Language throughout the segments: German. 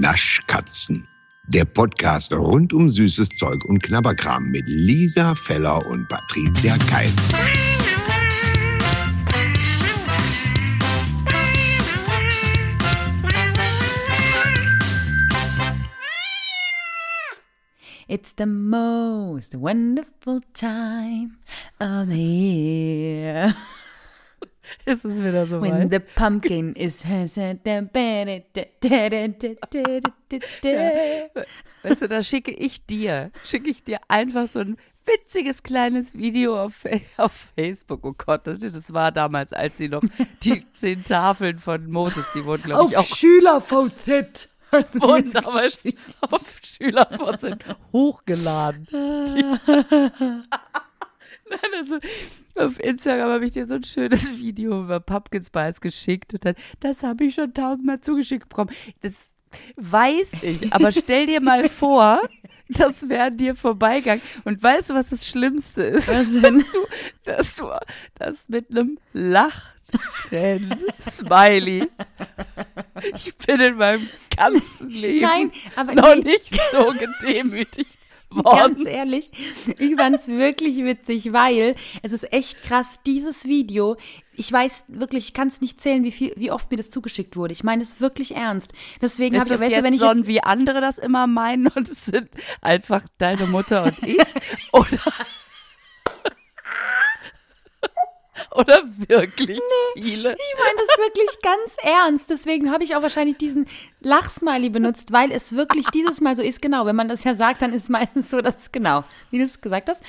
Naschkatzen. Der Podcast rund um süßes Zeug und Knabberkram mit Lisa Feller und Patricia Keil. It's the most wonderful time of the year. Ist es wieder so When weit? the pumpkin is. Weißt du, da schicke ich dir, schicke ich dir einfach so ein witziges kleines Video auf, auf Facebook. Oh Gott, das, war damals, als sie noch die zehn Tafeln von Moses, die wurden, glaube ich, Auf auch Schüler-VZ. wurden damals auf Schülervorzeit hochgeladen. Also auf Instagram habe ich dir so ein schönes Video über Pumpkin Spice geschickt und dann, das habe ich schon tausendmal zugeschickt bekommen. Das weiß ich, aber stell dir mal vor, das wäre dir vorbeigegangen. Und weißt du, was das Schlimmste ist? Dass du, dass du das mit einem Lachtränen-Smiley. Ich bin in meinem ganzen Leben Nein, noch nee. nicht so gedemütigt worden. Ganz ehrlich, ich fand's wirklich witzig, weil es ist echt krass, dieses Video, ich weiß wirklich, ich kann es nicht zählen, wie viel, wie oft mir das zugeschickt wurde. Ich meine es wirklich ernst. Deswegen habe ich, weißt du, jetzt wenn ich so, jetzt, wie andere das immer meinen und es sind einfach deine Mutter und ich? Oder, oder wirklich viele? ich meine das wirklich ganz ernst. Deswegen habe ich auch wahrscheinlich diesen Lachsmiley benutzt, weil es wirklich dieses Mal so ist. Genau, wenn man das ja sagt, dann ist es meistens so, dass genau, wie du es gesagt hast.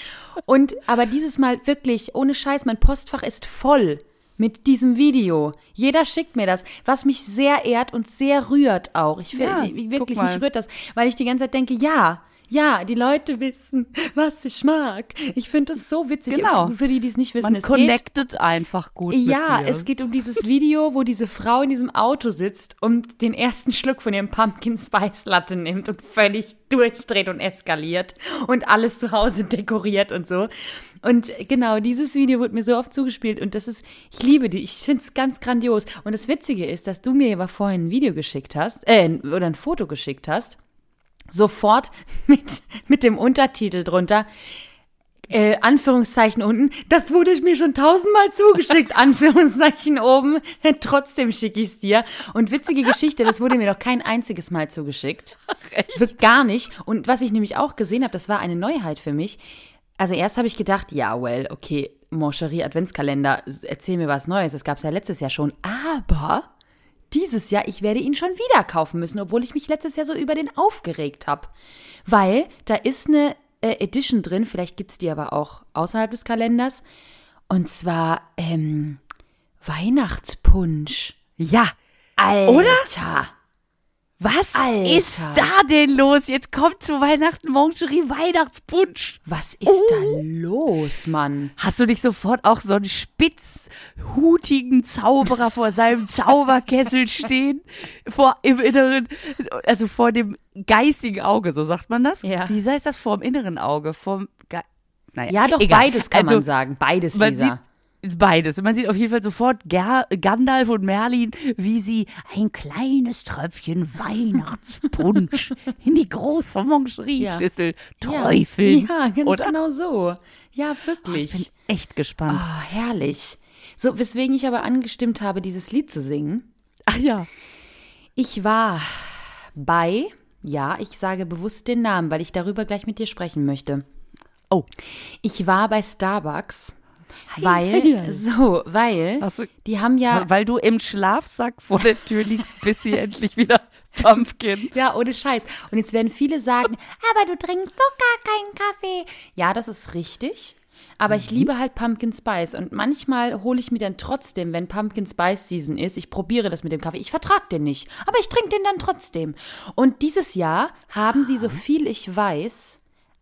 Und aber dieses Mal wirklich ohne Scheiß, mein Postfach ist voll mit diesem Video. Jeder schickt mir das, was mich sehr ehrt und sehr rührt auch. Ich Ja, wirklich mich rührt das, weil ich die ganze Zeit denke, ja. Ja, die Leute wissen, was ich mag. Ich finde es so witzig. Genau. Für die, die es nicht wissen, Man es geht connectet einfach gut ja, es geht um dieses Video, wo diese Frau in diesem Auto sitzt und den ersten Schluck von ihrem Pumpkin Spice Latte nimmt und völlig durchdreht und eskaliert und alles zu Hause dekoriert und so. Und genau, dieses Video wurde mir so oft zugespielt und das ist, ich liebe die, ich finde es ganz grandios. Und das Witzige ist, dass du mir aber vorhin ein Video geschickt hast, äh, oder ein Foto geschickt hast, sofort mit, mit dem Untertitel drunter, äh, Anführungszeichen unten, das wurde ich mir schon tausendmal zugeschickt, Anführungszeichen oben, trotzdem schicke ich es dir. Und witzige Geschichte, das wurde mir noch kein einziges Mal zugeschickt. Wirklich gar nicht. Und was ich nämlich auch gesehen habe, das war eine Neuheit für mich. Also erst habe ich gedacht, ja, well, okay, Moncherie Adventskalender, erzähl mir was Neues, das gab es ja letztes Jahr schon. Aber dieses Jahr, ich werde ihn schon wieder kaufen müssen, obwohl ich mich letztes Jahr so über den aufgeregt habe. Weil da ist eine äh, Edition drin, vielleicht gibt es die aber auch außerhalb des Kalenders. Und zwar ähm, Weihnachtspunsch. ja, Alter. Oder? Was Alter. ist da denn los? Jetzt kommt zu Weihnachten Moncherie Weihnachtspunsch. Was ist da los, Mann? Hast du nicht sofort auch so einen spitzhutigen Zauberer vor seinem Zauberkessel stehen? Vor im Inneren, also vor dem geistigen Auge, so sagt man das? Ja. Wie heißt das? Vor dem inneren Auge? Vom Ge naja, Ja, doch, egal. beides kann also, man sagen. Beides, Man Lisa. sieht beides. Man sieht auf jeden Fall sofort Ger Gandalf und Merlin, wie sie ein kleines Tröpfchen Weihnachtspunsch in die große Moncherie-Schüssel träufeln. Ja, ja ganz oder? genau so. Ja, Ich wirklich. bin echt gespannt. Ah, herrlich. So, weswegen ich aber angestimmt habe, dieses Lied zu singen. Ach ja. Ich war bei, ja, ich sage bewusst den Namen, weil ich darüber gleich mit dir sprechen möchte. Oh. Ich war bei Starbucks, hei, weil, hei. so, weil, du- die haben ja, Weil du im Schlafsack vor der Tür liegst, bis sie endlich wieder Pumpkin. ja, ohne Scheiß. Und jetzt werden viele sagen, aber du trinkst doch gar keinen Kaffee. Ja, das ist richtig. Aber ich liebe halt Pumpkin Spice und manchmal hole ich mir dann trotzdem, wenn Pumpkin Spice Season ist, ich probiere das mit dem Kaffee. Ich vertrag den nicht, aber ich trinke den dann trotzdem. Und dieses Jahr haben sie, so viel ich weiß,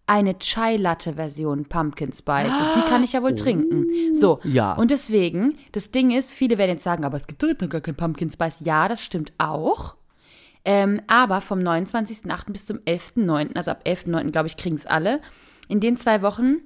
eine Chai Latte Version Pumpkin Spice und die kann ich ja wohl trinken. So. Ja. Und deswegen, das Ding ist, viele werden jetzt sagen, aber es gibt doch gar kein Pumpkin Spice. Ja, das stimmt auch. Ähm, aber vom 29.08. bis zum 11.09., also ab 11.09. glaube ich, kriegen es alle. In den zwei Wochen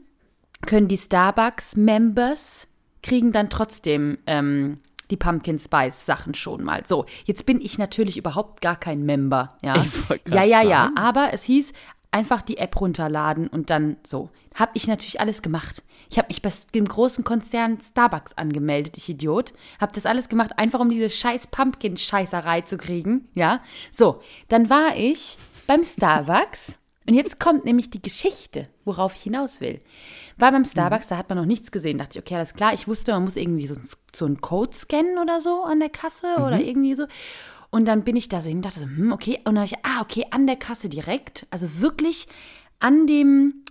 können die Starbucks-Members kriegen dann trotzdem ähm, die Pumpkin Spice Sachen schon mal. So, jetzt bin ich natürlich überhaupt gar kein Member, ja. Ja, ja, ja, sagen. aber es hieß einfach die App runterladen und dann so. Hab ich natürlich alles gemacht. Ich habe mich bei dem großen Konzern Starbucks angemeldet, ich Idiot. Hab das alles gemacht, einfach um diese scheiß Pumpkin-Scheißerei zu kriegen, ja. So, dann war ich beim Starbucks und jetzt kommt nämlich die Geschichte, worauf ich hinaus will. War beim Starbucks, da hat man noch nichts gesehen. Dachte ich, okay, alles klar. Ich wusste, man muss irgendwie so, so einen Code scannen oder so an der Kasse oder irgendwie so. Und dann bin ich da so hin und dachte so, hm, okay. Und dann habe ich, ah, okay, an der Kasse direkt. Also wirklich an dem,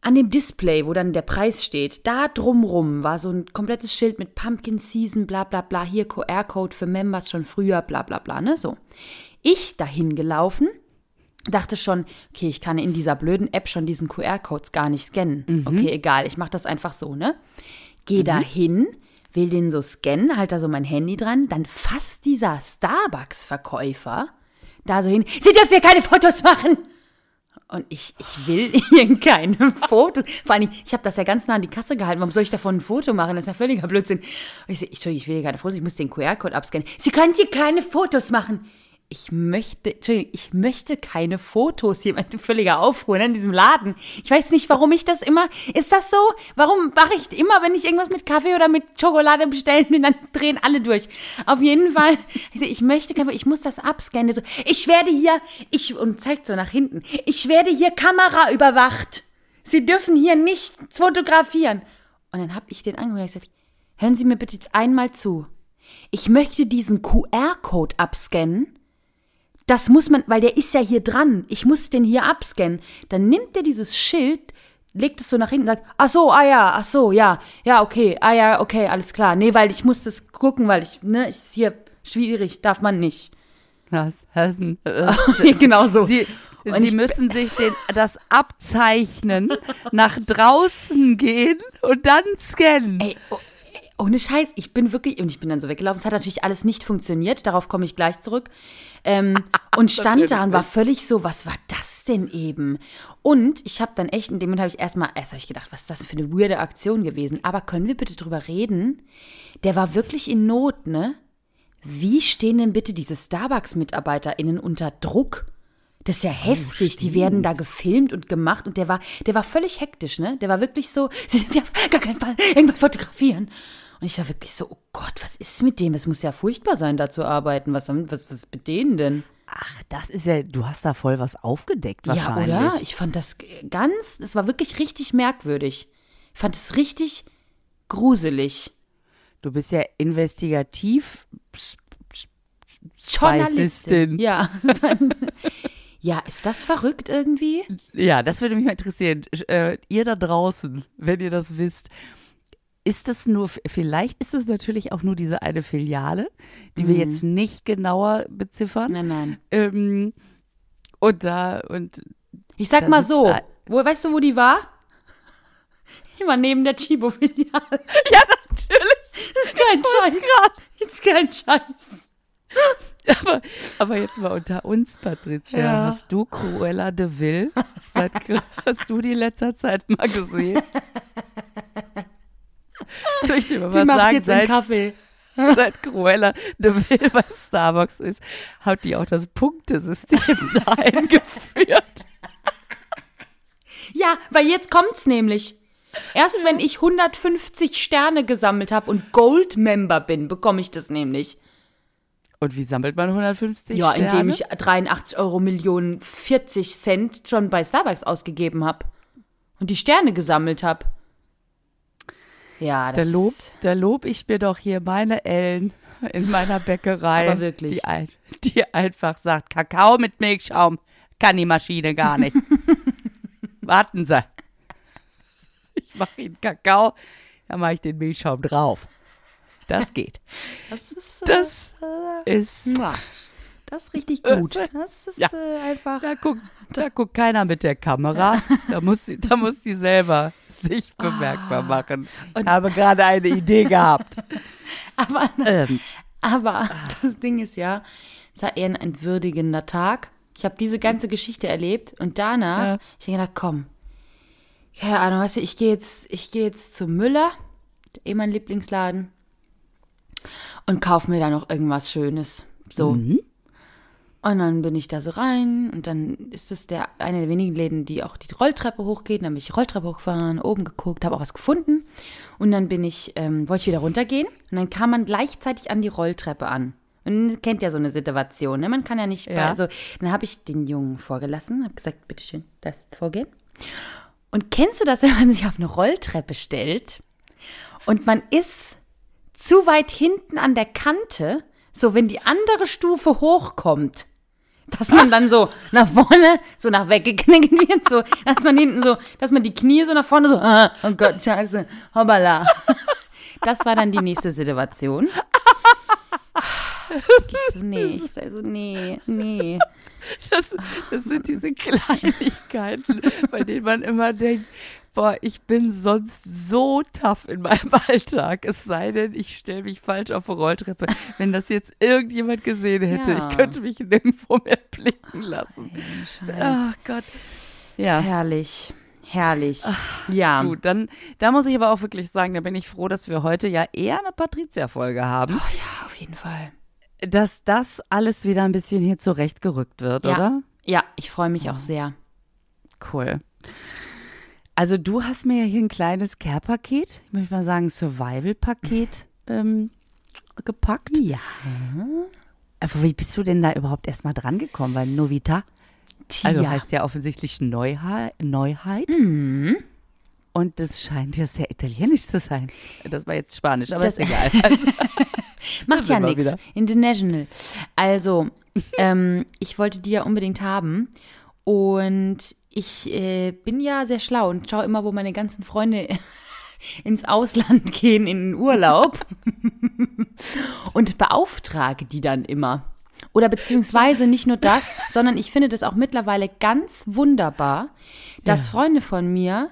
an dem Display, wo dann der Preis steht, da drumrum war so ein komplettes Schild mit Pumpkin Season, bla bla bla, hier QR-Code für Members schon früher, bla bla bla, ne? So. Ich dahin gelaufen, dachte schon, okay, ich kann in dieser blöden App schon diesen QR-Codes gar nicht scannen. Okay, egal, ich mache das einfach so, ne? Geh da hin, will den so scannen, halt da so mein Handy dran, dann fasst dieser Starbucks-Verkäufer da so hin, Sie dürfen hier keine Fotos machen! Und ich, ich will hier keine Fotos. Vor allem, ich habe das ja ganz nah an die Kasse gehalten. Warum soll ich davon ein Foto machen? Das ist ja völliger Blödsinn. Und ich so, Entschuldigung, ich will hier keine Fotos, ich muss den QR-Code abscannen. Sie können hier keine Fotos machen. Ich möchte, Entschuldigung, ich möchte keine Fotos. Jemand völliger Aufruhr ne, in diesem Laden. Ich weiß nicht, warum ich das immer. Ist das so? Warum mache ich immer, wenn ich irgendwas mit Kaffee oder mit Schokolade bestellen will, dann drehen alle durch. Auf jeden Fall, ich, so, ich möchte ich muss das abscannen. So, ich werde hier, ich, und zeigt so nach hinten, ich werde hier Kamera überwacht. Sie dürfen hier nicht fotografieren. Und dann habe ich den angehört und gesagt, hören Sie mir bitte jetzt einmal zu. Ich möchte diesen QR-Code abscannen. Das muss man, weil der ist ja hier dran. Ich muss den hier abscannen. Dann nimmt er dieses Schild, legt es so nach hinten und sagt, ach so, ah ja, ach so, ja, ja, okay, ah ja, okay, alles klar. Nee, weil ich muss das gucken, weil ich, ne, ist hier schwierig, darf man nicht. Das, das, äh, genau so. Sie, Sie ich- müssen sich den, das abzeichnen, nach draußen gehen und dann scannen. Ey, oh, ey, ohne Scheiß, ich bin wirklich, und ich bin dann so weggelaufen. Es hat natürlich alles nicht funktioniert, darauf komme ich gleich zurück. Ähm, und stand da und war völlig so, was war das denn eben? Und ich habe dann echt, in dem Moment habe ich erstmal, erst habe ich gedacht, was ist das für eine weirde Aktion gewesen? Aber können wir bitte drüber reden? Der war wirklich in Not, ne? Wie stehen denn bitte diese Starbucks-MitarbeiterInnen unter Druck? Das ist ja heftig. Die werden da gefilmt und gemacht und der war, der war völlig hektisch, ne? Der war wirklich so, sie dürfen ja auf gar keinen Fall irgendwas fotografieren. Und ich war wirklich so, oh Gott, was ist mit dem? Es muss ja furchtbar sein, da zu arbeiten. Was, was, was ist mit denen denn? Ach, das ist ja, du hast da voll was aufgedeckt Ja, wahrscheinlich. oder? Ich fand das ganz, das war wirklich richtig merkwürdig. Ich fand es richtig gruselig. Du bist ja investigativ Journalistin. Ja. ja, ist das verrückt irgendwie? Ja, das würde mich mal interessieren. Äh, ihr da draußen, wenn ihr das wisst, ist das nur, vielleicht ist es natürlich auch nur diese eine Filiale, die wir jetzt nicht genauer beziffern. Nein, nein. Ähm, und da, und Ich sag Da mal so, ein- wo, weißt du, wo die war? Die war neben der Chibo-Filiale. ja, natürlich. Ist kein Scheiß. Ist kein Scheiß. Aber, aber jetzt mal unter uns, Patricia. Ja. Hast du Cruella de Vil? Seit, hast du die letzter Zeit mal gesehen? Soll ich dir mal Die was macht sagen? jetzt Seit, Kaffee. seit Cruella de Vil bei Starbucks ist, hat die auch das Punktesystem da eingeführt. Ja, weil jetzt kommt's nämlich. Erst wenn ich 150 Sterne gesammelt habe und Gold-Member bin, bekomme ich das nämlich. Und wie sammelt man 150 Ja, Sterne? indem ich 83 Euro Millionen 40 Cent schon bei Starbucks ausgegeben habe. Und die Sterne gesammelt habe. Ja, Da das lob, ist, da lob ich mir doch hier meine Ellen in meiner Bäckerei. Die, ein, die einfach sagt, Kakao mit Milchschaum kann die Maschine gar nicht. Warten Sie. Ich mache Ihnen Kakao, dann mache ich den Milchschaum drauf. Das geht. das ist, Das ist. Das ist richtig gut. Das- Das ist ja. äh, einfach. Da guckt, da guckt keiner mit der Kamera. Da muss sie, da muss die selber sich bemerkbar machen. Und habe gerade eine Idee gehabt. Aber, Ähm, aber das Ding ist ja, es war eher ein entwürdigender Tag. Ich habe diese ganze Geschichte erlebt und danach, Ja. ich habe gedacht, komm, keine Ahnung, weißt du, ich gehe jetzt, ich gehe jetzt zu Müller, eh mein Lieblingsladen. und kaufe mir da noch irgendwas Schönes. So. Mhm. Und dann bin ich da so rein und dann ist es der eine der wenigen Läden, die auch die Rolltreppe hochgeht. Dann bin ich die Rolltreppe hochgefahren, oben geguckt, habe auch was gefunden. Und dann bin ich, ähm, wollte ich wieder runtergehen und dann kam man gleichzeitig an die Rolltreppe an. Und kennt ja so eine Situation, ne? Man kann ja nicht, Ja. also dann habe ich den Jungen vorgelassen, habe gesagt, bitteschön, das vorgehen. Und kennst du das, wenn man sich auf eine Rolltreppe stellt und man ist zu weit hinten an der Kante, so wenn die andere Stufe hochkommt, dass man dann so nach vorne, so nach weggeknickt wird, so, dass man hinten so, dass man die Knie so nach vorne so, ah, oh Gott, scheiße, hoppala. Das war dann die nächste Situation. Ich so, nee, ich so, nee, nee. Das, das sind diese Kleinigkeiten, bei denen man immer denkt, boah, ich bin sonst so tough in meinem Alltag. Es sei denn, ich stelle mich falsch auf eine Rolltreppe. Wenn das jetzt irgendjemand gesehen hätte, Ja. ich könnte mich nirgendwo mehr blicken lassen. Ach Gott. Ja. Herrlich, herrlich. Ja. Gut, dann da muss ich aber auch wirklich sagen, da bin ich froh, dass wir heute ja eher eine Patricia-Folge haben, Ja, auf jeden Fall. dass das alles wieder ein bisschen hier zurechtgerückt wird, Ja. oder? Ja, ich freue mich auch sehr. Cool. Also du hast mir ja hier ein kleines Care-Paket, ich möchte mal sagen Survival-Paket ähm, gepackt. Ja. Aber wie bist du denn da überhaupt erstmal dran gekommen? Weil Novita, also heißt ja offensichtlich Neuha Neuheit. Mhm. Und das scheint ja sehr italienisch zu sein. Das war jetzt Spanisch, aber Das- ist egal. Also, Macht ja nichts. International. Also, ähm, ich wollte die ja unbedingt haben. Und ich äh, bin ja sehr schlau und schaue immer, wo meine ganzen Freunde ins Ausland gehen, in den Urlaub. und beauftrage die dann immer. Oder beziehungsweise nicht nur das, sondern ich finde das auch mittlerweile ganz wunderbar, dass Freunde von mir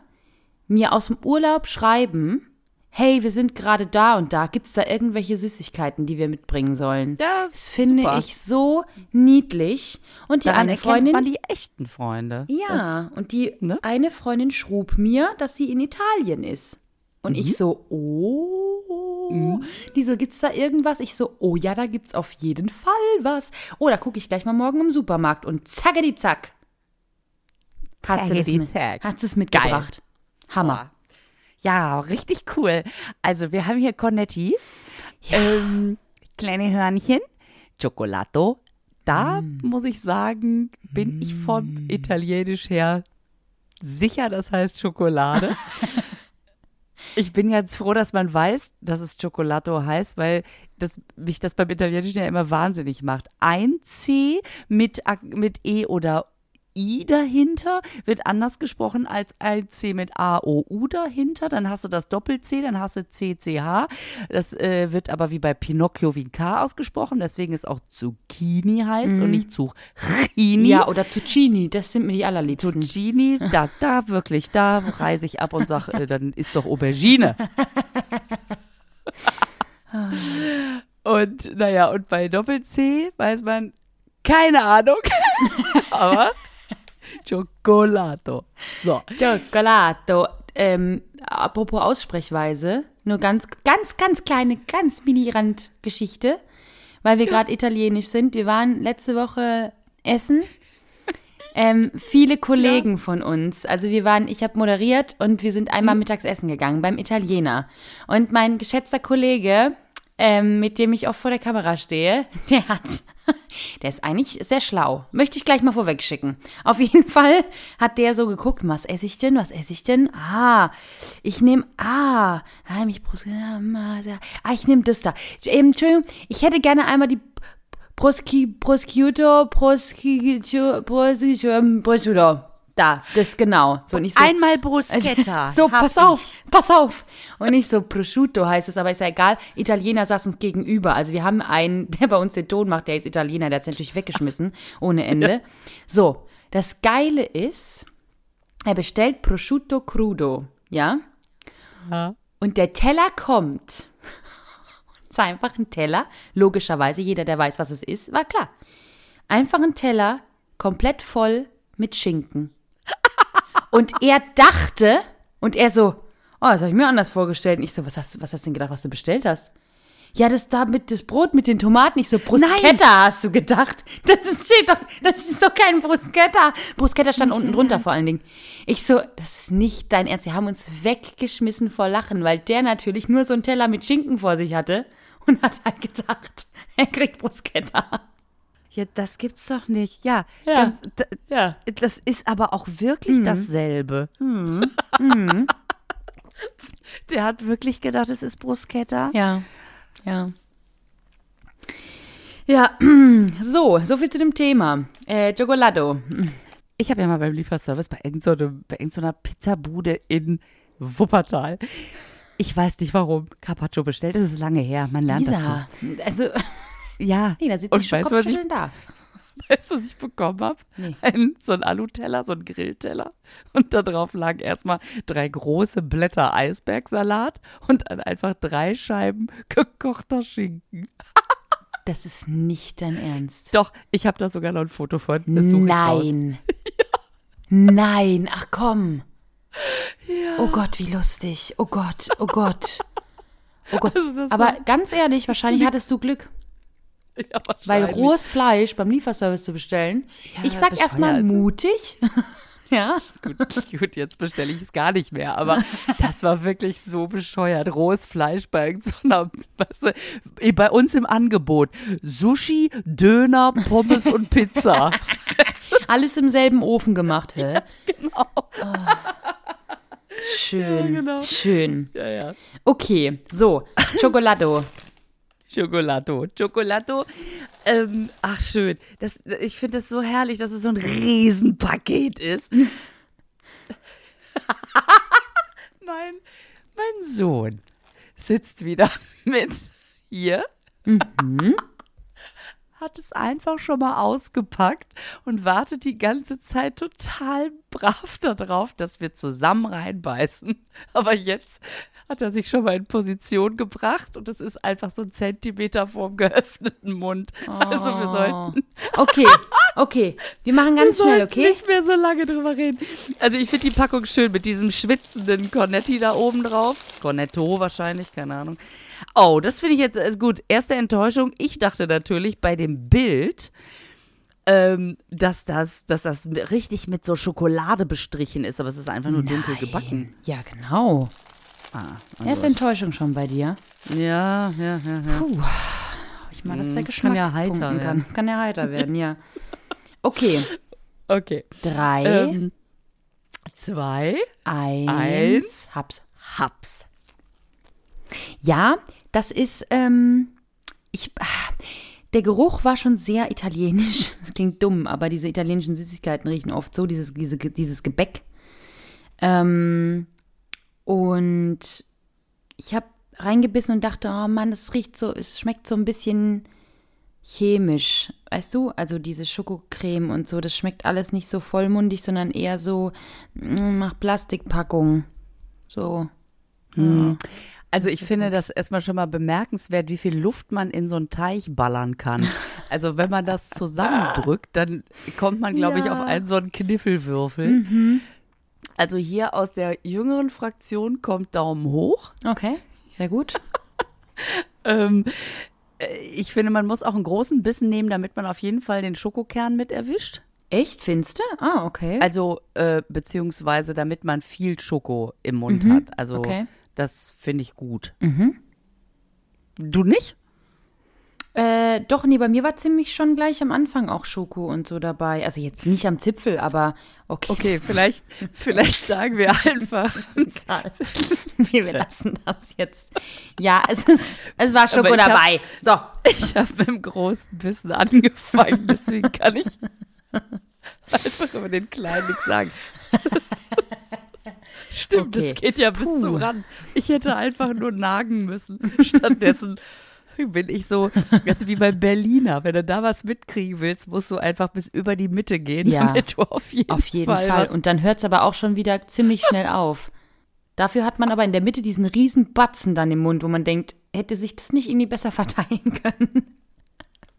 mir aus dem Urlaub schreiben, hey, wir sind gerade da und da, gibt es da irgendwelche Süßigkeiten, die wir mitbringen sollen? Ja, das finde super. ich so niedlich. Und die daran eine Freundin, man die echten Freunde. ja, und die ne? eine Freundin schrub mir, dass sie in Italien ist. Und Mhm. ich so, oh. Die so, gibt's da irgendwas? Ich so, oh ja, da gibt's auf jeden Fall was. Oh, da gucke ich gleich mal morgen im Supermarkt und zackedi zack. Hat sie, das Zackedi mit, zack. hat sie es mitgebracht. Hammer. Ja, richtig cool. Also wir haben hier Cornetti, ähm, kleine Hörnchen, Cioccolato. Da muss ich sagen, bin ich von Italienisch her sicher, das heißt Schokolade. ich bin jetzt froh, dass man weiß, dass es Cioccolato heißt, weil das, mich das beim Italienischen ja immer wahnsinnig macht. Ein C mit, mit E oder I dahinter wird anders gesprochen als ein C mit A, O, U dahinter. Dann hast du das Doppel-C, dann hast du C, C, H. Das äh, wird aber wie bei Pinocchio wie ein K ausgesprochen. Deswegen ist auch Zucchini heißt und nicht Zucchini. Ja, oder Zucchini, das sind mir die allerliebsten. Zucchini, da, da wirklich, da reise ich ab und sage, äh, dann ist doch Aubergine. und naja, und bei Doppel-C weiß man, keine Ahnung, aber Cioccolato. So. Cioccolato. Ähm, apropos Aussprechweise, nur ganz, ganz, ganz kleine, ganz mini-Randgeschichte, weil wir gerade italienisch sind. Wir waren letzte Woche essen. Ähm, viele Kollegen von uns, also wir waren, ich habe moderiert und wir sind einmal mittags essen gegangen beim Italiener. Und mein geschätzter Kollege, ähm, mit dem ich oft vor der Kamera stehe, der hat, der ist eigentlich sehr schlau. Möchte ich gleich mal vorweg schicken. Auf jeden Fall hat der so geguckt, was esse ich denn, was esse ich denn? Ah, ich nehme, ah, ah, mich Brust, ah, ich nehme das da. Entschuldigung, ich hätte gerne einmal die Prosci, Prosciutto, Prosciutto, Prosciutto, Prosciutto. Da, das genau. So, und ich so, Einmal Bruschetta. so, pass auf, pass auf. Und nicht so Prosciutto heißt es, aber ist ja egal. Italiener saß uns gegenüber. Also wir haben einen, der bei uns den Ton macht, der ist Italiener, der hat es natürlich weggeschmissen, ohne Ende. So, das Geile ist, er bestellt Prosciutto crudo, ja? Ja. Und der Teller kommt. Es war einfach ein Teller, logischerweise, jeder, der weiß, was es ist, war klar. Einfach ein Teller, komplett voll mit Schinken. Und er dachte, und er so, oh, das habe ich mir anders vorgestellt. Und ich so, was hast, du- was hast du denn gedacht, was du bestellt hast? Ja, das da mit das Brot mit den Tomaten, nicht so Bruschetta hast du gedacht. Das ist, steht doch, das ist doch kein Bruschetta. Bruschetta stand unten drunter vor allen Dingen. Ich so, das ist nicht dein Ernst. Wir haben uns weggeschmissen vor Lachen, weil der natürlich nur so einen Teller mit Schinken vor sich hatte und hat halt gedacht, er kriegt Bruschetta. Ja, das gibt's doch nicht. Ja, Ja. Ganz, Ja. das ist aber auch wirklich dasselbe. Der hat wirklich gedacht, es ist Bruschetta. Ja, ja. Ja, so, so viel zu dem Thema. Äh, Chocolado. Ich habe ja mal beim Lieferservice bei irgendeiner so einer Pizzabude in Wuppertal. Ich weiß nicht warum. Carpaccio bestellt. Das ist lange her. Man lernt Lisa, also, dazu. Ja. nee, da sitzt Und die weißt was ich, da. weißt, du, was ich bekommen habe? Nee. Ein, so ein Aluteller, so ein Grillteller. Und da drauf lagen erstmal drei große Blätter Eisbergsalat und dann einfach drei Scheiben gekochter Schinken. Das ist nicht dein Ernst. Doch, ich habe da sogar noch ein Foto von. Ich raus. Nein. Nein, ach komm. Oh Gott, wie lustig. Oh Gott, oh Gott. Oh Gott. Also Aber ganz ehrlich, wahrscheinlich hattest du Glück, Ja, weil rohes Fleisch beim Lieferservice zu bestellen. Ja, ich sag erstmal mutig. ja. Gut, gut, jetzt bestelle ich es gar nicht mehr, aber das war wirklich so bescheuert. Rohes Fleisch bei irgendeiner, weißt du, bei uns im Angebot. Sushi, Döner, Pommes und Pizza. Alles im selben Ofen gemacht, hä? genau. Schön. Ja, genau. Schön. Ja, ja. Okay, so, Chocolado. Chocolato. Chocolato. Ähm, ach, schön. Das, ich finde das so herrlich, dass es so ein Riesenpaket ist. mein, mein Sohn sitzt wieder mit hier. Hat es einfach schon mal ausgepackt und wartet die ganze Zeit total brav darauf, dass wir zusammen reinbeißen. Aber jetzt hat er sich schon mal in Position gebracht und es ist einfach so ein Zentimeter vorm geöffneten Mund. Also wir sollten, Okay, okay. Wir machen wir ganz schnell, sollten okay? nicht mehr so lange drüber reden. Also ich finde die Packung schön mit diesem schwitzenden Cornetti da oben drauf. Cornetto wahrscheinlich, keine Ahnung. Oh, das finde ich jetzt äh, gut. Erste Enttäuschung. Ich dachte natürlich bei dem Bild, ähm, dass das, dass das richtig mit so Schokolade bestrichen ist, aber es ist einfach nur dunkel gebacken. Ja, genau. Ah, Erste Enttäuschung schon bei dir. ja, ja, ja, ja. Puh. Ich mal, dass der das Geschmack kann ja heiter punkten kann. werden. Das kann ja heiter werden, ja. Okay, Okay. drei, Ähm, zwei, eins, eins. hab's. Haps. Ja, das ist, ähm, ich, ah, der Geruch war schon sehr italienisch. Das klingt dumm, aber diese italienischen Süßigkeiten riechen oft so, dieses, diese, dieses Gebäck. Ähm, und ich habe reingebissen und dachte, oh Mann, es riecht so, es schmeckt so ein bisschen chemisch, weißt du? Also diese Schokocreme und so, das schmeckt alles nicht so vollmundig, sondern eher so mm, nach Plastikpackung. So. Also ich finde das erstmal schon mal bemerkenswert, wie viel Luft man in so einen Teich ballern kann. Also wenn man das zusammendrückt, dann kommt man, glaube ich, Ja. auf einen so einen Kniffelwürfel. Also hier aus der jüngeren Fraktion kommt Daumen hoch. Okay, sehr gut. Ähm, äh, ich finde, man muss auch einen großen Bissen nehmen, damit man auf jeden Fall den Schokokern mit erwischt. Echt, findest du? Ah, okay. Also, äh, beziehungsweise damit man viel Schoko im Mund hat. Also, okay. das finde ich gut. Du nicht? Äh, doch, nee, bei mir war ziemlich schon gleich am Anfang auch Schoko und so dabei. Also jetzt nicht am Zipfel, aber okay. Okay, vielleicht, vielleicht sagen wir einfach. Wir lassen das jetzt. Ja, es ist, es war Schoko ich hab- dabei. So. Ich habe mit dem großen Bissen angefangen, deswegen kann ich einfach über den kleinen nichts sagen. Stimmt, Okay. das geht ja bis zum Rand. Ich hätte einfach nur nagen müssen. Stattdessen bin ich so, weißt du, wie beim Berliner. Wenn du da was mitkriegen willst, musst du einfach bis über die Mitte gehen, Ja. damit du auf jeden, Auf jeden Fall, Fall. Und dann hört es aber auch schon wieder ziemlich schnell auf. Dafür hat man aber in der Mitte diesen riesen Batzen dann im Mund, wo man denkt, hätte sich das nicht irgendwie besser verteilen können.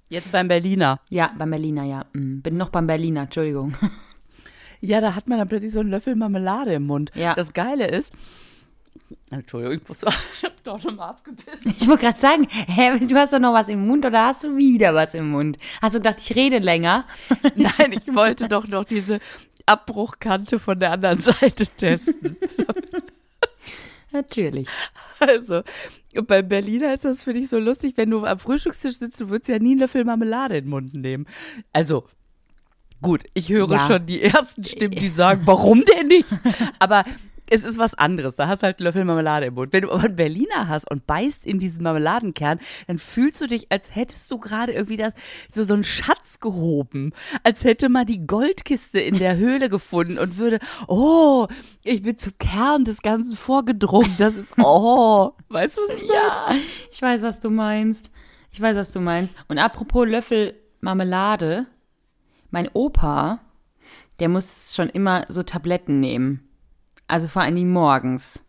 Jetzt beim Berliner. Ja, beim Berliner, ja. Mm, Bin noch beim Berliner, Entschuldigung. Ja, da hat man dann plötzlich so einen Löffel Marmelade im Mund. Ja. Das Geile ist, Entschuldigung, ich muss doch schon mal abgebissen. Ich wollte gerade sagen, hä, du hast doch noch was im Mund oder hast du wieder was im Mund? Hast du gedacht, ich rede länger? Nein, ich wollte doch noch diese Abbruchkante von der anderen Seite testen. Natürlich. Also, und beim Berliner ist das, finde ich, so lustig, wenn du am Frühstückstisch sitzt, du würdest ja nie einen Löffel Marmelade in den Mund nehmen. Also, gut, ich höre Ja. schon die ersten Stimmen, die sagen, warum denn nicht? Aber es ist was anderes. Da hast du halt einen Löffel Marmelade im Mund. Wenn du aber einen Berliner hast und beißt in diesen Marmeladenkern, dann fühlst du dich, als hättest du gerade irgendwie das, so, so einen Schatz gehoben. Als hätte man die Goldkiste in der Höhle gefunden und würde, oh, ich bin zum Kern des Ganzen vorgedrungen. Das ist, oh, weißt du, was ich meine? Ja, ich weiß, was du meinst. Ich weiß, was du meinst. Und apropos Löffel Marmelade, mein Opa, der muss schon immer so Tabletten nehmen. Also vor allen Dingen morgens.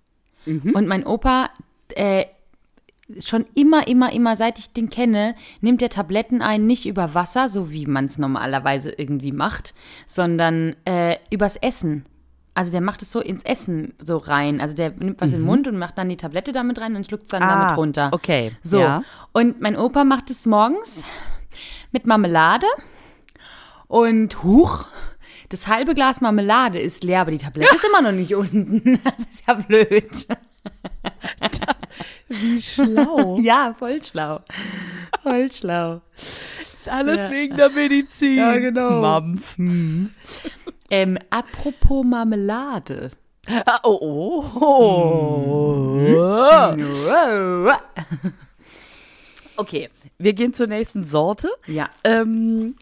Und mein Opa, äh, schon immer, immer, immer, seit ich den kenne, nimmt der Tabletten ein, nicht über Wasser, so wie man es normalerweise irgendwie macht, sondern äh, übers Essen. Also der macht es so ins Essen so rein. Also der nimmt was in den Mund und macht dann die Tablette damit rein und schluckt es dann damit runter. Ah, okay. So. Ja. Und mein Opa macht es morgens mit Marmelade und huch, das halbe Glas Marmelade ist leer, aber die Tablette ist immer noch nicht unten. Das ist ja blöd. Wie schlau. Ja, voll schlau. Voll schlau. ist alles Ja. wegen der Medizin. Ja, genau. Mampf. Hm. Ähm, apropos Marmelade. Ah, Oh, oh. Ja. Okay, wir gehen zur nächsten Sorte. Ähm,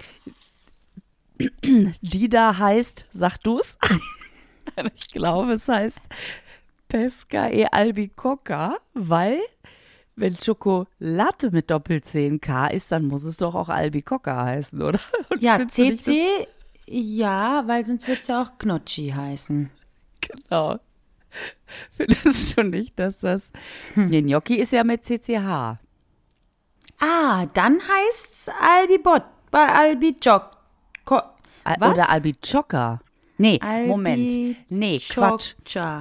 die da heißt, sag du's? ich glaube, es heißt Pesca e Albicocca, weil wenn Schokolade mit Doppel-10K ist, dann muss es doch auch Albicocca heißen, oder? Und Ja, CC, ja, weil sonst wird es ja auch Gnocchi heißen. das- Genau. Findest du nicht, dass das. Nee, Gnocchi ist ja mit CCH. Ah, dann heißt es Albibot, bei Albijoc. Al- Was? Oder Albicocca. Nee, Moment. Nee, Quatsch.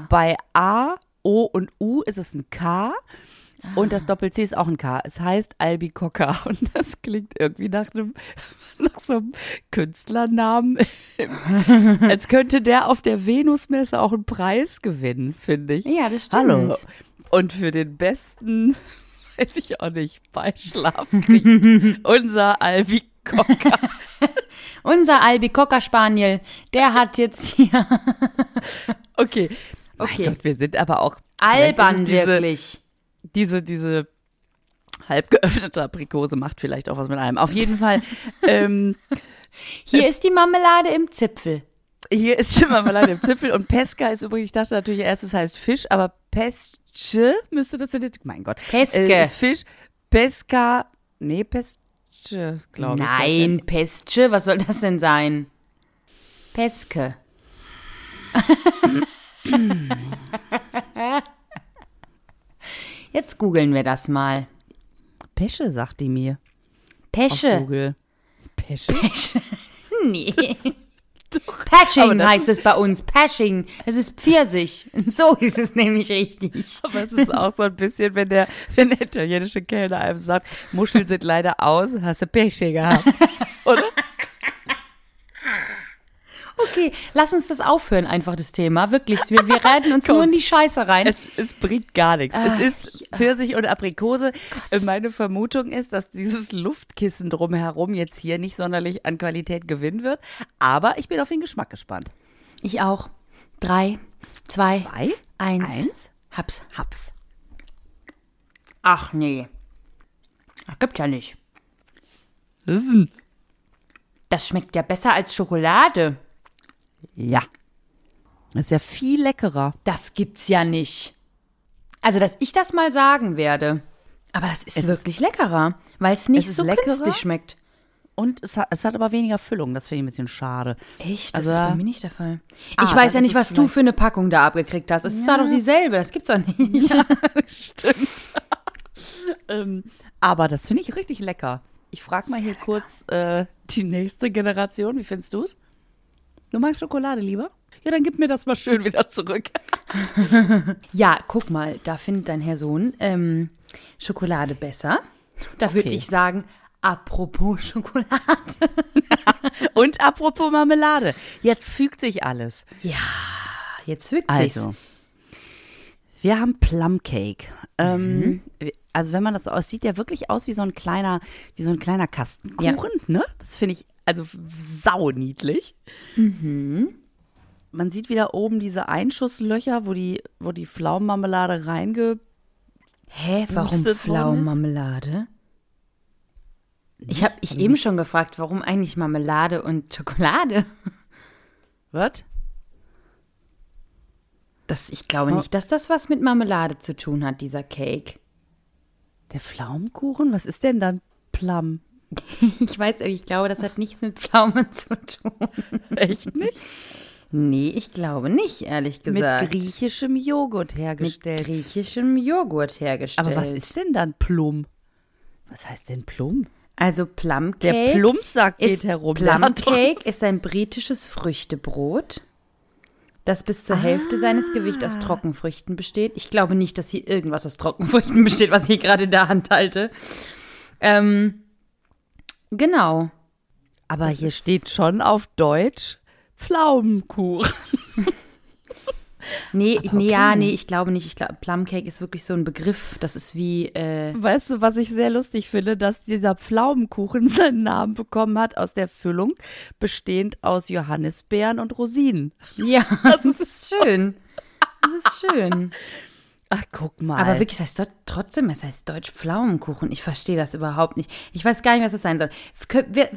Bei A, O und U ist es ein K und das Doppel-C ist auch ein K. Es heißt Albicocca und das klingt irgendwie nach einem nach so einem Künstlernamen. Als könnte der auf der Venusmesse auch einen Preis gewinnen, finde ich. Ja, das stimmt. Hallo. Und für den besten, weiß ich auch nicht, Beischlaf kriegt unser Albicocca. Unser Albicocca Spaniel, der hat jetzt hier Okay. Okay. Mein Gott, wir sind aber auch albern es diese, wirklich. diese, diese halb geöffnete Aprikose macht vielleicht auch was mit einem. Auf jeden Fall, ähm, Hier ist die Marmelade im Zipfel. hier ist die Marmelade im Zipfel und Pesca ist übrigens, ich dachte natürlich erst, es heißt Fisch, aber Pesce müsste das in der, mein Gott. Peske. Äh, ist Fisch. Pesca, nee, Pesce, glaube ich. Nein, Pesce, was soll das denn sein? Peske. Jetzt googeln wir das mal. Pesche, sagt die mir. Auf Pesche. Google. Pesche? Nee. Aber Pashing das heißt es bei uns. Pashing. Es ist Pfirsich. So ist es nämlich richtig. Aber es ist auch so ein bisschen, wenn der, wenn der italienische Kellner einem sagt, Muscheln sind leider aus, hast du Pesche gehabt. Oder? Okay, lass uns das aufhören, einfach das Thema. Wirklich. Wir, wir reiten uns nur in die Scheiße rein. Es, es bringt gar nichts. Ah, es ist Pfirsich und Aprikose. Äh, Meine Vermutung ist, dass dieses Luftkissen drumherum jetzt hier nicht sonderlich an Qualität gewinnen wird. Aber ich bin auf den Geschmack gespannt. Ich auch. Drei, zwei, Zwei, eins. eins, Hab's. Haps. Ach nee. Ach, gibt ja nicht. Das schmeckt ja besser als Schokolade. Ja. Das ist ja viel leckerer. Das gibt's ja nicht. Also, dass ich das mal sagen werde. Aber das ist Es ist- wirklich leckerer, weil es nicht Es ist so leckerer? künstlich schmeckt. Und es hat, es hat aber weniger Füllung. Das finde ich ein bisschen schade. Echt? Das Also- ist bei mir nicht der Fall. Ah, ich weiß ja ist nicht, was du für eine Packung da abgekriegt hast. Es ist zwar doch dieselbe, das gibt's doch nicht. Stimmt. ähm, aber das finde ich richtig lecker. Ich frage mal hier kurz äh, die nächste Generation. Wie findest du es? Du magst Schokolade lieber? Ja, dann gib mir das mal schön wieder zurück. Ja, guck mal, da findet dein Herr Sohn ähm, Schokolade besser. Da würde Okay. ich sagen, apropos Schokolade. Und apropos Marmelade, jetzt fügt sich alles. Jetzt fügt Also, sich's. wir haben Plumcake. Ähm, also wenn man das aus, sieht ja wirklich aus wie so ein kleiner, wie so ein kleiner Kastenkuchen, ne? Das finde ich also sau niedlich. Man sieht wieder oben diese Einschusslöcher, wo die, wo die Pflaumenmarmelade reinge. Hä, warum? Pflaumenmarmelade? Ich habe ich eben schon gefragt, warum eigentlich Marmelade und Schokolade? Was? Das, ich glaube Oh. nicht, dass das was mit Marmelade zu tun hat, dieser Cake. Der Pflaumenkuchen? Was ist denn dann Plum? Ich weiß, aber ich glaube, das hat nichts mit Pflaumen zu tun. Echt nicht? Nee, ich glaube nicht, ehrlich gesagt. Mit griechischem Joghurt Mit hergestellt. griechischem Joghurt hergestellt. Aber was ist denn dann Plum? Was heißt denn Plum? Also Plum Der Plumpsack geht ist herum. Plum Der hat doch- Cake ist ein britisches Früchtebrot, das bis zur Hälfte seines Gewichts aus Trockenfrüchten besteht. Ich glaube nicht, dass hier irgendwas aus Trockenfrüchten besteht, was ich gerade in der Hand halte. Ähm, genau. Aber Das hier steht schon auf Deutsch Pflaumenkuchen. Nee, Aber nee, ja, nee, ich glaube nicht. Ich glaube, Plum Cake ist wirklich so ein Begriff. Das ist wie, äh, Weißt du, was ich sehr lustig finde, dass dieser Pflaumenkuchen seinen Namen bekommen hat aus der Füllung, bestehend aus Johannisbeeren und Rosinen. ja, das ist schön. Das ist schön. Ach, guck mal. Aber wirklich, es heißt dort trotzdem, es heißt Deutsch Pflaumenkuchen. Ich verstehe das überhaupt nicht. Ich weiß gar nicht, was das sein soll.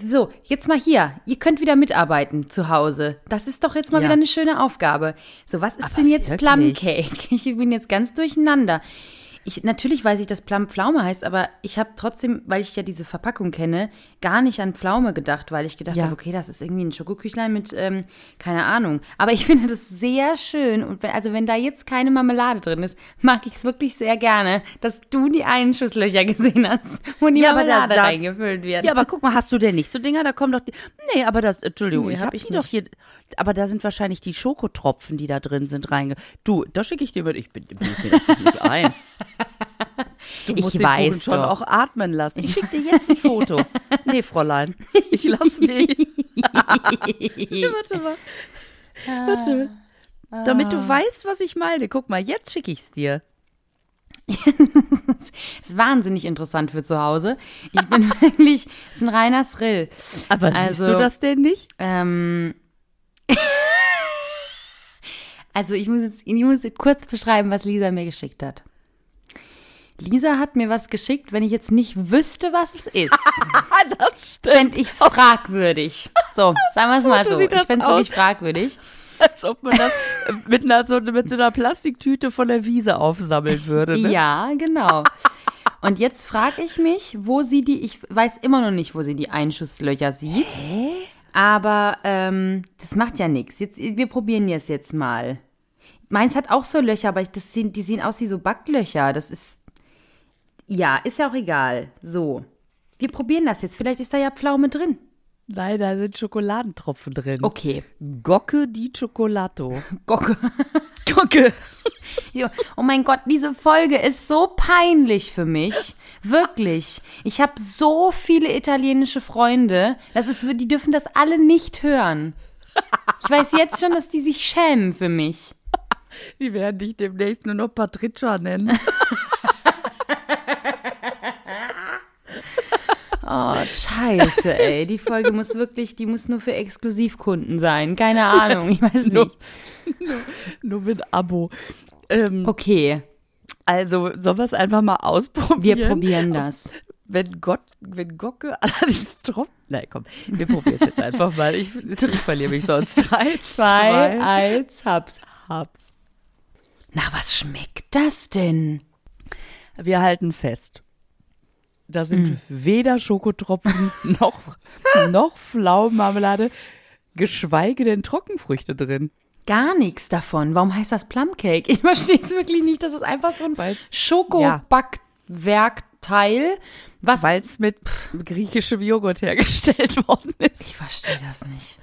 So, jetzt mal hier. Ihr könnt wieder mitarbeiten zu Hause. Das ist doch jetzt mal Ja. wieder eine schöne Aufgabe. So, was ist Aber denn jetzt wirklich? Plum Cake? Ich bin jetzt ganz durcheinander. Ich, natürlich weiß ich, dass Plum Pflaume heißt, aber ich habe trotzdem, weil ich ja diese Verpackung kenne, gar nicht an Pflaume gedacht, weil ich gedacht Ja. habe, okay, das ist irgendwie ein Schokoküchlein mit, ähm, keine Ahnung. Aber ich finde das sehr schön und wenn, also wenn da jetzt keine Marmelade drin ist, mag ich es wirklich sehr gerne, dass du die Einschusslöcher gesehen hast, wo die Ja, aber da- Marmelade da- reingefüllt wird. Ja, aber guck mal, hast du denn nicht so Dinger? Da kommen doch die. Nee, aber das, Entschuldigung, Nee, ich hab habe ich die doch nicht. hier. Aber da sind wahrscheinlich die Schokotropfen, die da drin sind, reinge. Du, da schicke ich dir mit. Ich bin, bild mir das doch nicht ein. Du Ich musst den weiß Kuchen schon doch. auch atmen lassen. Ich schicke dir jetzt ein Foto. Nee, Fräulein. Ich lass mich. Warte mal. Warte mal. Damit du weißt, was ich meine. Guck mal, jetzt schicke ich's dir. Das ist wahnsinnig interessant für zu Hause. Ich bin wirklich, es ist ein reiner Thrill. Aber siehst Also- du das denn nicht? Ähm, also ich muss jetzt ich muss jetzt kurz beschreiben, was Lisa mir geschickt hat. Lisa hat mir was geschickt, wenn ich jetzt nicht wüsste, was es ist, Das fände ich es fragwürdig. So, sagen wir es mal so. Ich das fände es wirklich fragwürdig. Als ob man das mit, einer, so, mit so einer Plastiktüte von der Wiese aufsammeln würde. Ne? Ja, genau. Und jetzt frage ich mich, wo sie die, ich weiß immer noch nicht, wo sie die Einschusslöcher sieht. Hä? Aber ähm, das macht ja nichts. Jetzt, wir probieren das jetzt mal. Meins hat auch so Löcher, aber ich, das sehen, die sehen aus wie so Backlöcher. Das ist. Ja, ist ja auch egal. So. Wir probieren das jetzt. Vielleicht ist da ja Pflaume drin. Nein, da sind Schokoladentropfen drin. Okay. Gocke di Cioccolato. Gocke. Gocke. Oh mein Gott, diese Folge ist so peinlich für mich. Wirklich. Ich habe so viele italienische Freunde. Das ist, die dürfen das alle nicht hören. Ich weiß jetzt schon, dass die sich schämen für mich. Die werden dich demnächst nur noch Patricia nennen. Oh, scheiße, ey. Die Folge muss wirklich, die muss nur für Exklusivkunden sein. Keine Ahnung, ich weiß Nur- nicht. nur mit Abo. Ähm, Okay, Also, sollen wir es einfach mal ausprobieren? wir probieren das. Wenn Gott, wenn Gocke allerdings tropft. Nein, komm, wir probieren es jetzt einfach mal. Ich, ich verliere mich sonst. Drei, zwei, eins, hab's. hab's. Na, was schmeckt das denn? Wir halten fest. Da sind weder Schokotropfen noch, noch Pflaumenmarmelade, geschweige denn Trockenfrüchte drin. Gar nichts davon. Warum heißt das Plumcake? Ich verstehe es wirklich nicht. Das ist einfach so ein Schokobackwerkteil, was. Weil es mit griechischem Joghurt hergestellt worden ist. ich verstehe das nicht.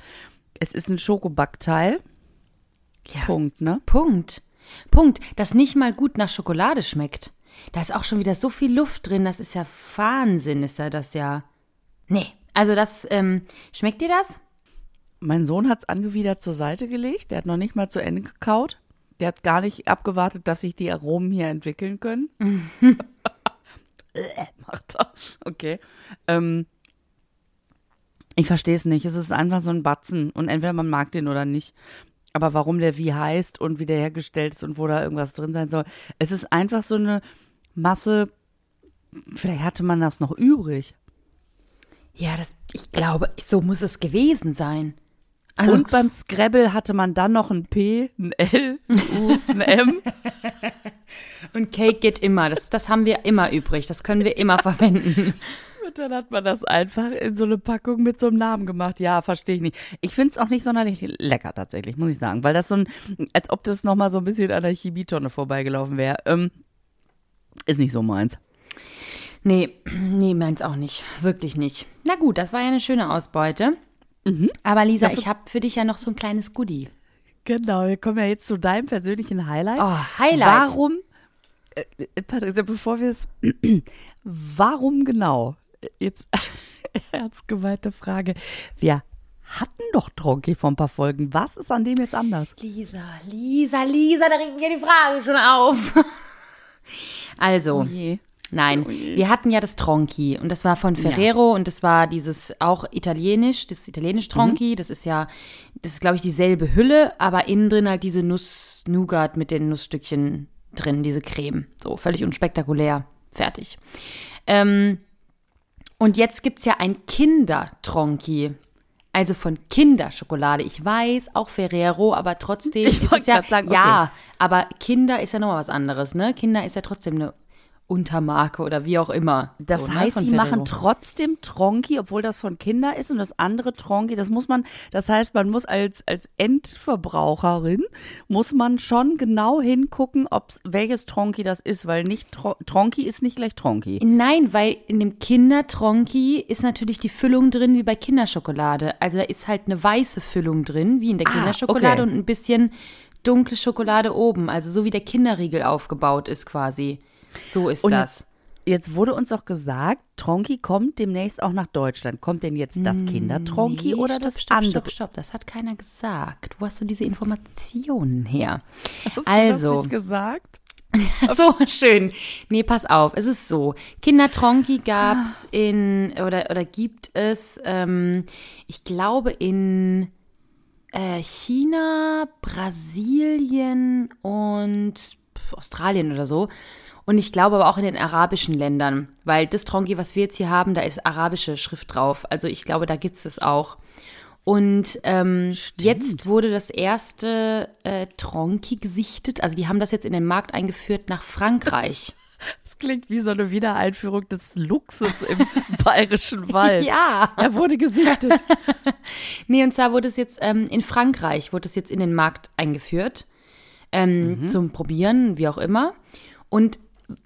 Es ist ein Schokobackteil Ja. Punkt, ne? Punkt. Punkt. Das nicht mal gut nach Schokolade schmeckt. Da ist auch schon wieder so viel Luft drin. Das ist ja Wahnsinn, ist ja das ja. Nee. Also das, ähm, schmeckt dir das? Mein Sohn hat es angewidert zur Seite gelegt. Der hat noch nicht mal zu Ende gekaut. Der hat gar nicht abgewartet, dass sich die Aromen hier entwickeln können. Äh, Macht er. Okay. Ähm, ich verstehe es nicht. Es ist einfach so ein Batzen. Und entweder man mag den oder nicht. Aber warum der wie heißt und wie der hergestellt ist und wo da irgendwas drin sein soll. Es ist einfach so eine Masse. Vielleicht hatte man das noch übrig. Ja, das, ich glaube, so muss es gewesen sein. Also, und beim Scrabble hatte man dann noch ein P, ein L, ein U, ein M. und Cake geht immer. Das, das haben wir immer übrig. Das können wir immer verwenden. Und dann hat man das einfach in so eine Packung mit so einem Namen gemacht. Ja, verstehe ich nicht. Ich finde es auch nicht sonderlich lecker tatsächlich, muss ich sagen. Weil das so ein, als ob das nochmal so ein bisschen an der Chemietonne vorbeigelaufen wäre. Ähm, ist nicht so meins. Nee, nee, meins auch nicht. Wirklich nicht. Na gut, das war ja eine schöne Ausbeute. Aber Lisa, ich habe für dich ja noch so ein kleines Goodie. Genau, wir kommen ja jetzt zu deinem persönlichen Highlight. Oh, Highlight. Warum, äh, Patricia, bevor wir es, warum genau? Jetzt ernst gemeinte Frage. Wir hatten doch Tronki vor ein paar Folgen. Was ist an dem jetzt anders? Lisa, Lisa, Lisa, da regt mir die Frage schon auf. Also, je. nein, Oh wir hatten ja das Tronchi und das war von Ferrero und das war dieses auch italienisch, das italienisch Tronchi, das ist ja, das ist glaube ich dieselbe Hülle, aber innen drin halt diese Nuss-Nougat mit den Nussstückchen drin, diese Creme. So, völlig unspektakulär. Fertig. Ähm, und jetzt gibt es ja ein Kinder-Tronchi. Also von Kinderschokolade. Ich weiß, auch Ferrero, aber trotzdem Ich ist es ja. sagen, ja, aber Kinder ist ja nochmal was anderes, ne? Kinder ist ja trotzdem eine Untermarke oder wie auch immer. Das So, ne, heißt, von die Ferrero. machen trotzdem Tronki, obwohl das von Kinder ist und das andere Tronki, das muss man, das heißt, man muss als, als Endverbraucherin, muss man schon genau hingucken, ob's, welches Tronki das ist, weil nicht, Tro Tronki ist nicht gleich Tronki. Nein, weil in dem Kindertronki ist natürlich die Füllung drin wie bei Kinderschokolade. Also da ist halt eine weiße Füllung drin, wie in der Ah, Kinderschokolade okay. und ein bisschen dunkle Schokolade oben. Also so wie der Kinderriegel aufgebaut ist quasi. So ist Und das. jetzt, jetzt wurde uns auch gesagt, Tronki kommt demnächst auch nach Deutschland. Kommt denn jetzt das Kindertronki Nee, oder stopp, das stopp, andere? Stopp, stopp, das hat keiner gesagt. Wo hast du diese Informationen her? Hast du das also, nicht gesagt? so schön. Nee, pass auf, es ist so. Kindertronki gab's in, oder, oder gibt es, ähm, ich glaube in äh, China, Brasilien und Australien oder so. Und ich glaube aber auch in den arabischen Ländern, weil das Tronki, was wir jetzt hier haben, da ist arabische Schrift drauf. Also ich glaube, da gibt es das auch. Und ähm, jetzt wurde das erste äh, Tronki gesichtet. Also die haben das jetzt in den Markt eingeführt nach Frankreich. Das klingt wie so eine Wiedereinführung des Luchses im bayerischen Wald. Ja. Er wurde gesichtet. Nee, und zwar wurde es jetzt ähm, in Frankreich, wurde es jetzt in den Markt eingeführt. Ähm, Zum Probieren, wie auch immer. Und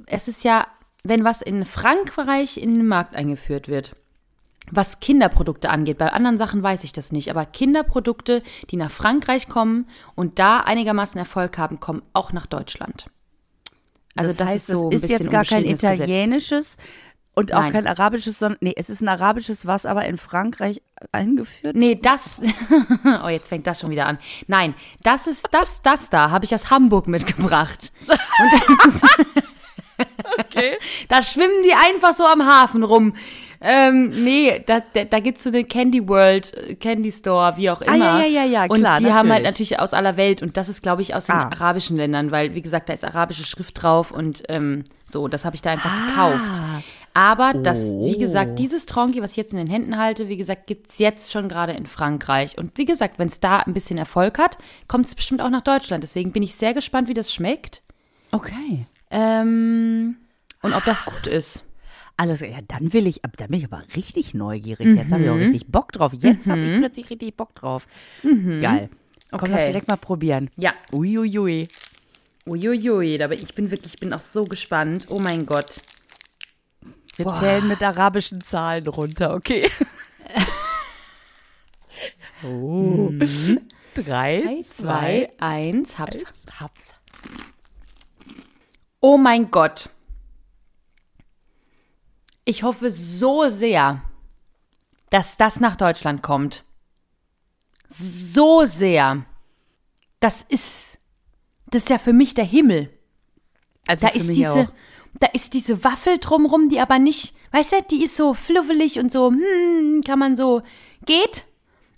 es ist ja, wenn was in Frankreich in den Markt eingeführt wird, was Kinderprodukte angeht, bei anderen Sachen weiß ich das nicht, aber Kinderprodukte, die nach Frankreich kommen und da einigermaßen Erfolg haben, kommen auch nach Deutschland. Also das, das, heißt, ist so es ist jetzt gar kein ungeschriebenes Gesetz. italienisches und auch Nein. kein arabisches, sondern nee, es ist ein arabisches, was aber in Frankreich eingeführt Nee, das. oh, jetzt fängt das schon wieder an. Nein, das ist das, das da habe ich aus Hamburg mitgebracht. Und das, Okay. da schwimmen die einfach so am Hafen rum. Ähm, nee, da, da, da gibt's so eine Candy World, äh, Candy Store, wie auch immer. Ah, ja, ja, ja, ja, Und klar, die haben halt natürlich. natürlich aus aller Welt und das ist, glaube ich, aus den Ah. arabischen Ländern, weil, wie gesagt, da ist arabische Schrift drauf und ähm, so, das habe ich da einfach Ah. gekauft. Aber das, wie Oh. gesagt, dieses Tronki, was ich jetzt in den Händen halte, wie gesagt, gibt's jetzt schon gerade in Frankreich. Und wie gesagt, wenn es da ein bisschen Erfolg hat, kommt es bestimmt auch nach Deutschland. Deswegen bin ich sehr gespannt, wie das schmeckt. Okay. Ähm, und ob das gut ist. Alles, ja, dann will ich, ab- dann bin ich aber richtig neugierig. Jetzt habe ich Mhm. auch richtig Bock drauf. Jetzt habe ich plötzlich richtig Bock drauf. Geil. Komm, Okay. lass direkt mal probieren. Ja. Uiuiui. Uiuiui, aber ich bin wirklich, ich bin auch so gespannt. Oh mein Gott. Wir zählen mit arabischen Zahlen runter, okay? oh. Drei, Drei, zwei, eins, hab's. eins, hab's. Oh mein Gott. Ich hoffe so sehr, dass das nach Deutschland kommt. So sehr. Das ist, das ist ja für mich der Himmel. Also Da für ist mich diese, auch. da ist diese Waffel drumrum, die aber nicht, weißt du, die ist so fluffelig und so, hm, kann man so, geht.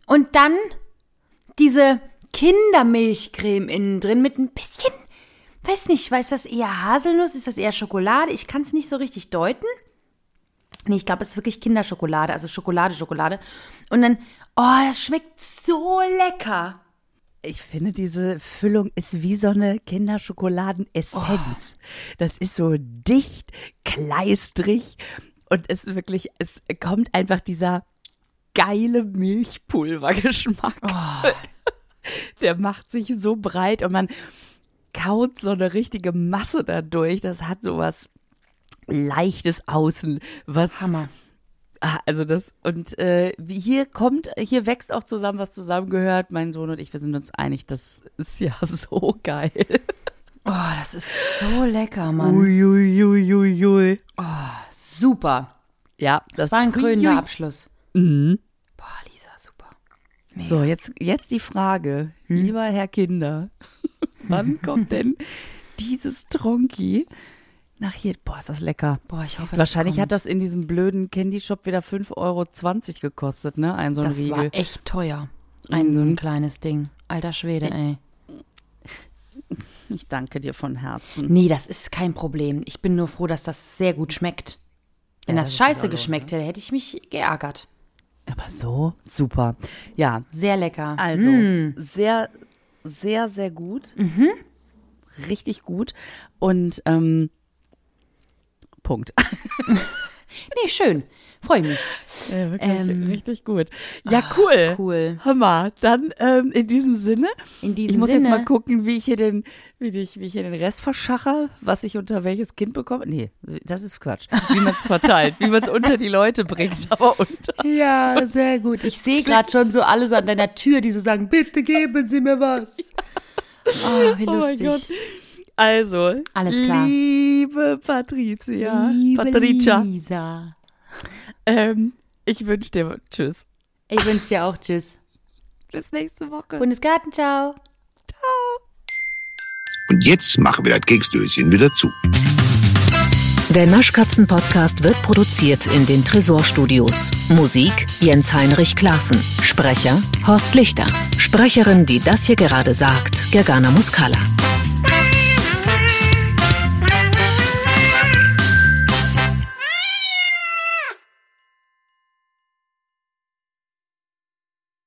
Und dann diese Kindermilchcreme innen drin mit ein bisschen, weiß nicht, weiß das eher Haselnuss, ist das eher Schokolade? Ich kann es nicht so richtig deuten. Nee, ich glaube, es ist wirklich Kinderschokolade, also Schokolade, Schokolade. Und dann, oh, das schmeckt so lecker. Ich finde, diese Füllung ist wie so eine Kinderschokoladenessenz. Das ist so dicht, kleistrig und es ist wirklich, es kommt einfach dieser geile Milchpulvergeschmack. Der macht sich so breit und man kaut so eine richtige Masse dadurch. Das hat so was leichtes Außen, was Hammer. Ah, Also das und äh, hier kommt, hier wächst auch zusammen, was zusammengehört. Mein Sohn und ich, wir sind uns einig, das ist ja so geil. Oh, das ist so lecker, Mann. Uiuiuiui. Super. Ja, Das, war ein krönender Ui. Abschluss. Mhm. Boah, Lisa, super. So, jetzt, jetzt die Frage, Hm? lieber Herr Kinder, wann kommt denn dieses Tronki nach hier? Boah, ist das lecker. Boah, ich hoffe, Wahrscheinlich das hat das in diesem blöden Candy Shop wieder 5,20 Euro gekostet, ne? Ein so ein Das Riegel. war echt teuer. Ein so Mhm. ein kleines Ding. Alter Schwede, ey. Ich danke dir von Herzen. Nee, das ist kein Problem. Ich bin nur froh, dass das sehr gut schmeckt. Wenn Ja, das, das scheiße geschmeckt hätte, hätte ich mich geärgert. Aber so super. Ja, Sehr lecker. Also, Mm. sehr, sehr, sehr gut. Richtig gut. Und ähm, Punkt. Nee, schön. Freue mich. Ja, wirklich Ähm, richtig gut. Ja, cool. Cool. Hammer. Dann ähm, in diesem Sinne. In diesem Ich muss Sinne, jetzt mal gucken, wie ich hier den, wie ich, wie ich hier den Rest verschache, was ich unter welches Kind bekomme. Nee, das ist Quatsch. Wie man es verteilt, wie man es unter die Leute bringt, aber unter. Ja, sehr gut. Ich sehe gerade schon so alle so an deiner Tür, die so sagen, bitte geben Sie mir was. Oh, wie Oh mein lustig. Gott. Also, Alles klar. liebe Patricia, Liebe Patricia, Lisa. ähm, ich wünsche dir Tschüss. Ich wünsche dir auch Tschüss. Bis nächste Woche. Bundesgarten, ciao. Und jetzt machen wir das Keksdöschen wieder zu. Der Naschkatzen-Podcast wird produziert in den Tresorstudios. Musik Jens Heinrich Klaassen. Sprecher Horst Lichter. Sprecherin, die das hier gerade sagt, Gergana Muscala.